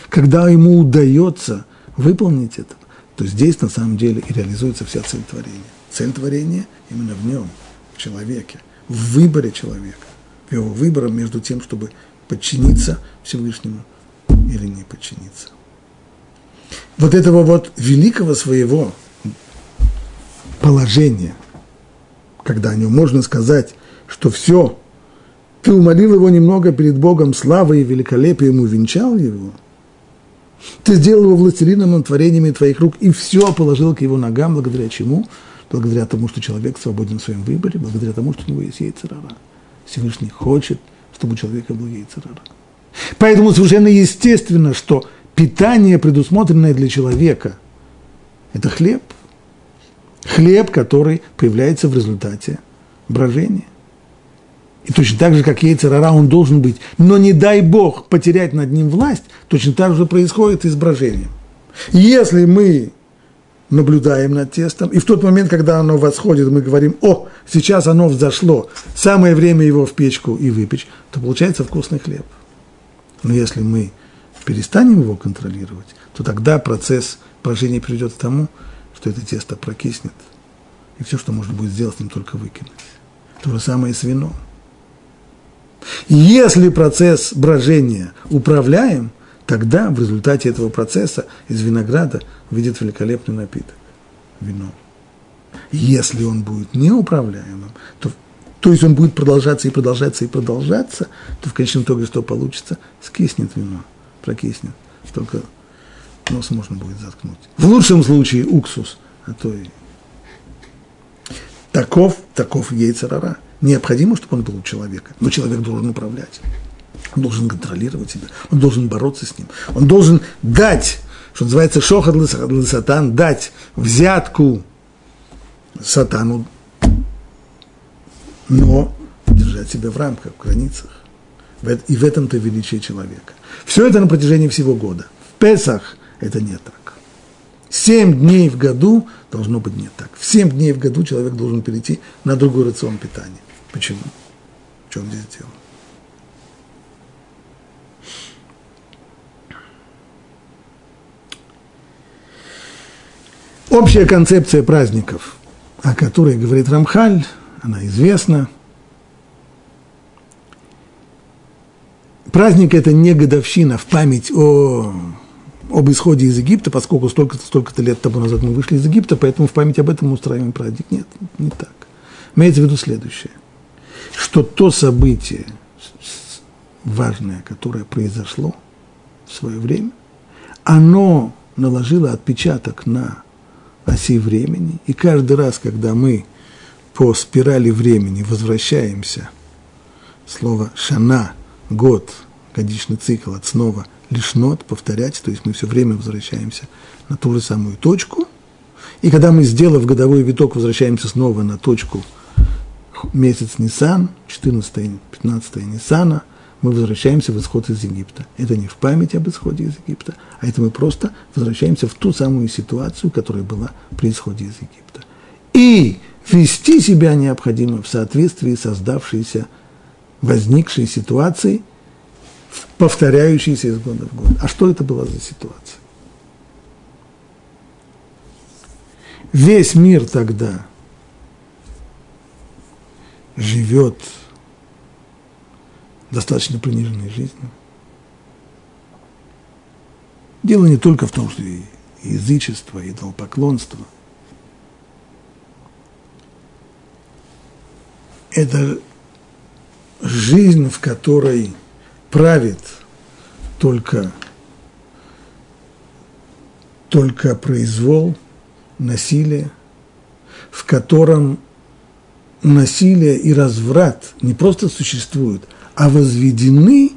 [SPEAKER 1] когда ему удается выполнить это, то здесь на самом деле и реализуется вся цель творения. Цель творения именно в нем, в человеке, в выборе человека, в его выборе между тем, чтобы подчиниться Всевышнему или не подчиниться. Вот этого вот великого своего положения, когда о нем можно сказать, что все, ты умолил его немного перед Богом славой и великолепием, увенчал его, ты сделал его властелином над творениями твоих рук и все положил к его ногам, благодаря чему? Благодаря тому, что человек свободен в своем выборе, благодаря тому, что у него есть яйцерара. Всевышний хочет, чтобы у человека был яйцерара. Поэтому совершенно естественно, что питание, предусмотренное для человека, это хлеб, Хлеб, который появляется в результате брожения. И точно так же, как яйцерара, он должен быть. Но не дай Бог потерять над ним власть, точно так же происходит и с брожением. Если мы наблюдаем над тестом, и в тот момент, когда оно восходит, мы говорим, о, сейчас оно взошло, самое время его в печку и выпечь, то получается вкусный хлеб. Но если мы перестанем его контролировать, то тогда процесс брожения приведет к тому, что это тесто прокиснет, и все, что можно будет сделать, с ним только выкинуть. То же самое и с вином. Если процесс брожения управляем, тогда в результате этого процесса из винограда выйдет великолепный напиток – вино. Если он будет неуправляемым, то, то есть он будет продолжаться и продолжаться и продолжаться, то в конечном итоге что получится? Скиснет вино, прокиснет. Только нос можно будет заткнуть. В лучшем случае уксус, а то и таков, таков яйцерара – Необходимо, чтобы он был у человека, но человек должен управлять. Он должен контролировать себя, он должен бороться с ним, он должен дать, что называется, шохад сатан, дать взятку сатану, но держать себя в рамках, в границах. И в этом-то величие человека. Все это на протяжении всего года. В Песах это не так. Семь дней в году должно быть не так. В семь дней в году человек должен перейти на другой рацион питания. Почему? В чем здесь дело? Общая концепция праздников, о которой говорит Рамхаль, она известна. Праздник – это не годовщина в память о, об исходе из Египта, поскольку столько-то столько лет тому назад мы вышли из Египта, поэтому в память об этом мы устраиваем праздник. Нет, не так. Имеется в виду следующее что то событие важное, которое произошло в свое время, оно наложило отпечаток на оси времени, и каждый раз, когда мы по спирали времени возвращаемся, слово «шана», год, годичный цикл от снова лишь нот, повторять, то есть мы все время возвращаемся на ту же самую точку, и когда мы, сделав годовой виток, возвращаемся снова на точку – месяц Нисан, 14-15 Нисана, мы возвращаемся в исход из Египта. Это не в память об исходе из Египта, а это мы просто возвращаемся в ту самую ситуацию, которая была при исходе из Египта. И вести себя необходимо в соответствии с создавшейся, возникшей ситуацией, повторяющейся из года в год. А что это была за ситуация? Весь мир тогда – живет достаточно приниженной жизнью. Дело не только в том, что и язычество, и идолопоклонство. Это жизнь, в которой правит только, только произвол, насилие, в котором насилие и разврат не просто существуют, а возведены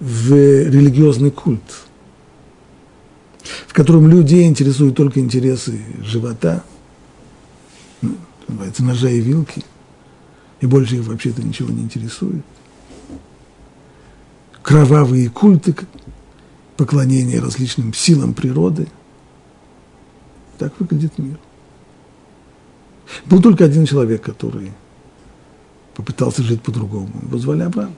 [SPEAKER 1] в религиозный культ, в котором людей интересуют только интересы живота, ну, называется, ножа и вилки, и больше их вообще-то ничего не интересует. Кровавые культы, поклонение различным силам природы. Так выглядит мир. Был только один человек, который попытался жить по-другому. Его звали Авраам.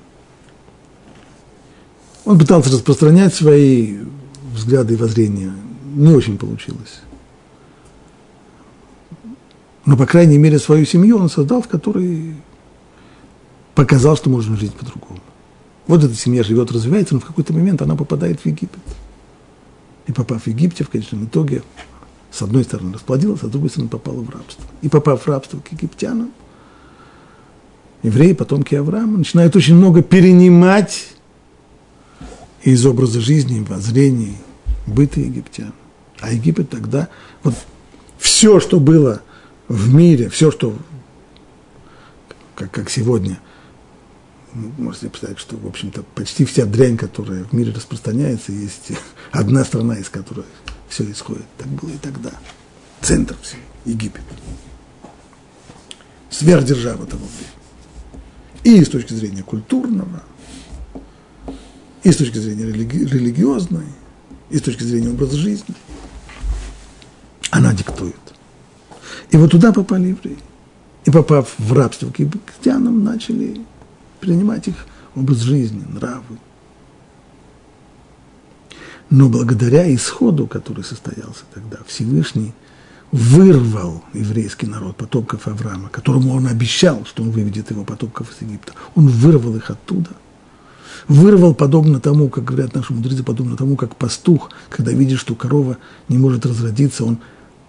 [SPEAKER 1] Он пытался распространять свои взгляды и воззрения. Не очень получилось. Но, по крайней мере, свою семью он создал, в которой показал, что можно жить по-другому. Вот эта семья живет, развивается, но в какой-то момент она попадает в Египет. И попав в Египте, в конечном итоге, с одной стороны расплодилась, а с другой стороны попала в рабство. И попав в рабство к египтянам, евреи, потомки Авраама, начинают очень много перенимать из образа жизни, воззрений, быта египтян. А Египет тогда, вот все, что было в мире, все, что, как, как сегодня, можете представить, что, в общем-то, почти вся дрянь, которая в мире распространяется, есть одна страна, из которой все исходит. Так было и тогда. центр всего, Египет. Сверхдержава того времени. И с точки зрения культурного, и с точки зрения религи- религиозной, и с точки зрения образа жизни. Она диктует. И вот туда попали евреи. И попав в рабство к египтянам, начали принимать их образ жизни, нравы. Но благодаря исходу, который состоялся тогда, Всевышний вырвал еврейский народ, потомков Авраама, которому он обещал, что он выведет его потомков из Египта. Он вырвал их оттуда. Вырвал подобно тому, как говорят наши мудрецы, подобно тому, как пастух, когда видит, что корова не может разродиться, он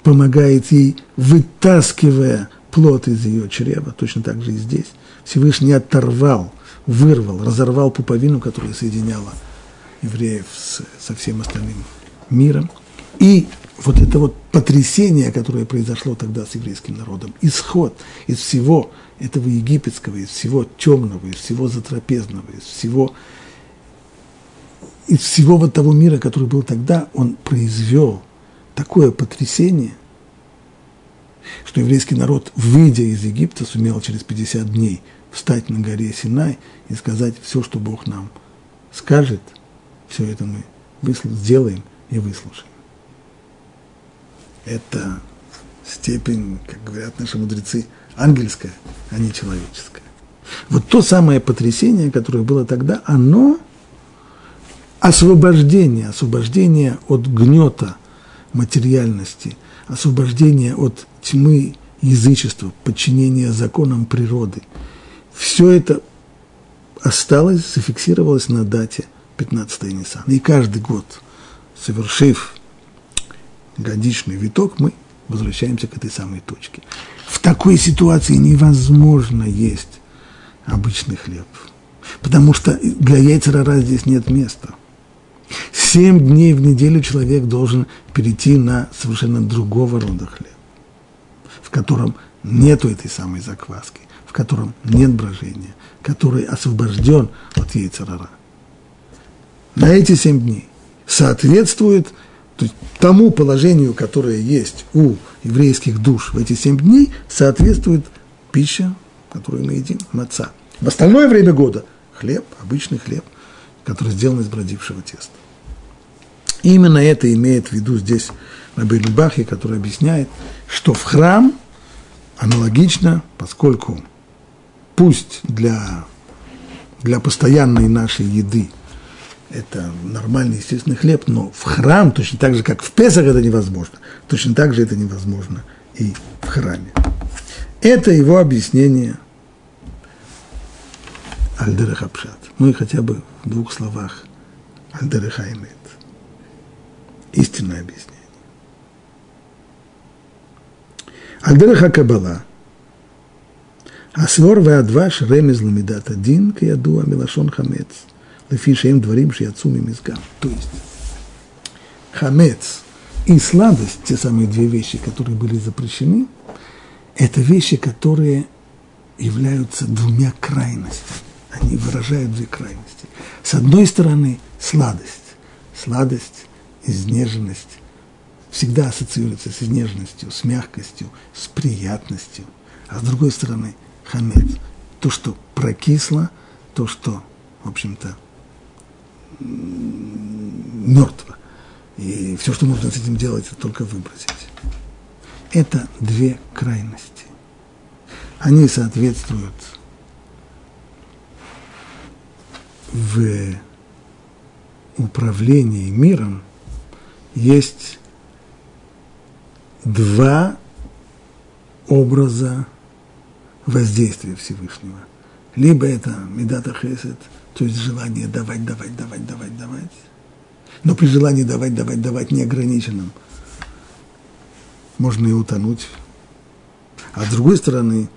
[SPEAKER 1] помогает ей, вытаскивая плод из ее чрева. Точно так же и здесь. Всевышний оторвал, вырвал, разорвал пуповину, которая соединяла евреев с, со всем остальным миром. И вот это вот потрясение, которое произошло тогда с еврейским народом, исход из всего этого египетского, из всего темного, из всего затрапезного, из всего, из всего вот того мира, который был тогда, он произвел такое потрясение, что еврейский народ, выйдя из Египта, сумел через 50 дней встать на горе Синай и сказать все, что Бог нам скажет, все это мы сделаем и выслушаем. Это степень, как говорят наши мудрецы, ангельская, а не человеческая. Вот то самое потрясение, которое было тогда, оно освобождение, освобождение от гнета материальности, освобождение от тьмы язычества, подчинение законам природы. Все это осталось, зафиксировалось на дате 15 Ниссана. И каждый год, совершив годичный виток, мы возвращаемся к этой самой точке. В такой ситуации невозможно есть обычный хлеб, потому что для яйцерара здесь нет места. Семь дней в неделю человек должен перейти на совершенно другого рода хлеб, в котором нету этой самой закваски, котором нет брожения, который освобожден от яйцерара. На эти семь дней соответствует – то есть тому положению, которое есть у еврейских душ в эти семь дней, соответствует пища, которую мы едим, маца. В остальное время года хлеб, обычный хлеб, который сделан из бродившего теста. Именно это имеет в виду здесь Рабин Бахи, который объясняет, что в храм аналогично, поскольку пусть для, для постоянной нашей еды это нормальный, естественный хлеб, но в храм, точно так же, как в Песах это невозможно, точно так же это невозможно и в храме. Это его объяснение Альдерех Апшат. Ну и хотя бы в двух словах Альдерех Аймет. Истинное объяснение. Альдерех Асвор веадваш ремез ламидат один, киядуа милашон хамец – лефишем дворим шияцуми мизгам. То есть хамец и сладость, те самые две вещи, которые были запрещены, это вещи, которые являются двумя крайностями. Они выражают две крайности. С одной стороны, сладость. Сладость, изнеженность всегда ассоциируется с изнеженностью, с мягкостью, с приятностью. А с другой стороны, хамец. То, что прокисло, то, что, в общем-то, мертво. И все, что можно с этим делать, это только выбросить. Это две крайности. Они соответствуют в управлении миром есть два образа воздействия Всевышнего. Либо это Медата Хесед – то есть желание давать, давать, давать, давать, давать. Но при желании давать, давать, давать неограниченном можно и утонуть. А с другой стороны,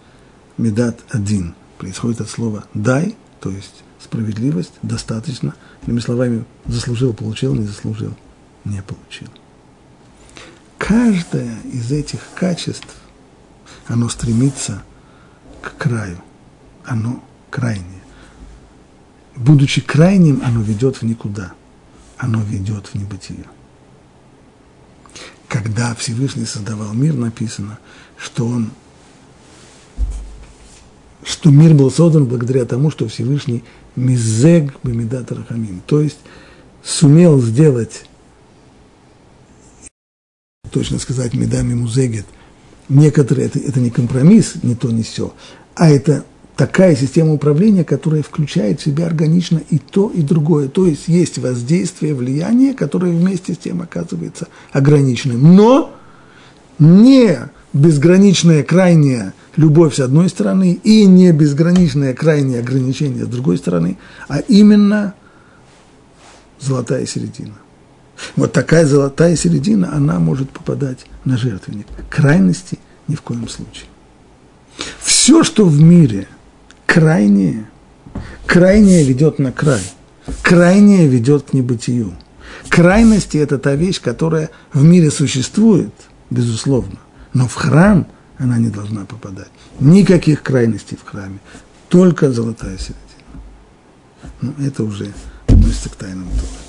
[SPEAKER 1] медат один происходит от слова дай, то есть справедливость, достаточно. Иными словами, заслужил, получил, не заслужил, не получил. Каждое из этих качеств, оно стремится к краю, оно крайнее будучи крайним, оно ведет в никуда. Оно ведет в небытие. когда Всевышний создавал мир, написано, что он что мир был создан благодаря тому, что Всевышний мизег бамидат рахамим, то есть сумел сделать, точно сказать, медами музегет, некоторые, это, это не компромисс, не то, не все, а это такая система управления, которая включает в себя органично и то, и другое. То есть есть воздействие, влияние, которое вместе с тем оказывается ограниченным. Но не безграничная крайняя любовь с одной стороны и не безграничное крайнее ограничение с другой стороны, а именно золотая середина. Вот такая золотая середина, она может попадать на жертвенник. Крайности ни в коем случае. Все, что в мире крайнее, крайнее ведет на край, крайнее ведет к небытию. Крайности – это та вещь, которая в мире существует, безусловно, но в храм она не должна попадать. Никаких крайностей в храме, только золотая середина. Ну, это уже относится к тайному тоже.